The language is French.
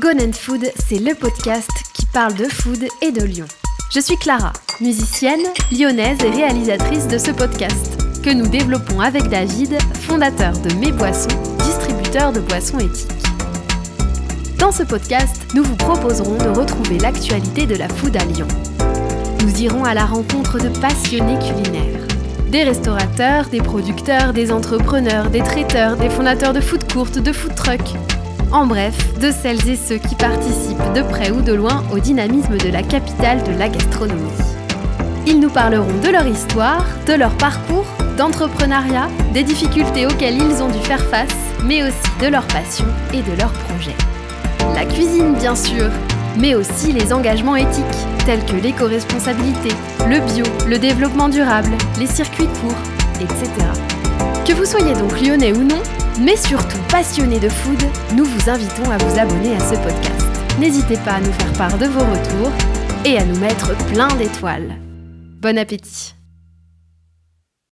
Gone Food, c'est le podcast qui parle de food et de Lyon. Je suis Clara, musicienne, lyonnaise et réalisatrice de ce podcast, que nous développons avec David, fondateur de Mes Boissons, distributeur de boissons éthiques. Dans ce podcast, nous vous proposerons de retrouver l'actualité de la food à Lyon. Nous irons à la rencontre de passionnés culinaires. Des restaurateurs, des producteurs, des entrepreneurs, des traiteurs, des fondateurs de food courtes, de food trucks, en bref, de celles et ceux qui participent de près ou de loin au dynamisme de la capitale de la gastronomie. Ils nous parleront de leur histoire, de leur parcours, d'entrepreneuriat, des difficultés auxquelles ils ont dû faire face, mais aussi de leur passion et de leurs projets. La cuisine, bien sûr, mais aussi les engagements éthiques, tels que l'éco-responsabilité, le bio, le développement durable, les circuits courts, etc. Que vous soyez donc lyonnais ou non, mais surtout passionné de food, nous vous invitons à vous abonner à ce podcast. N'hésitez pas à nous faire part de vos retours et à nous mettre plein d'étoiles. Bon appétit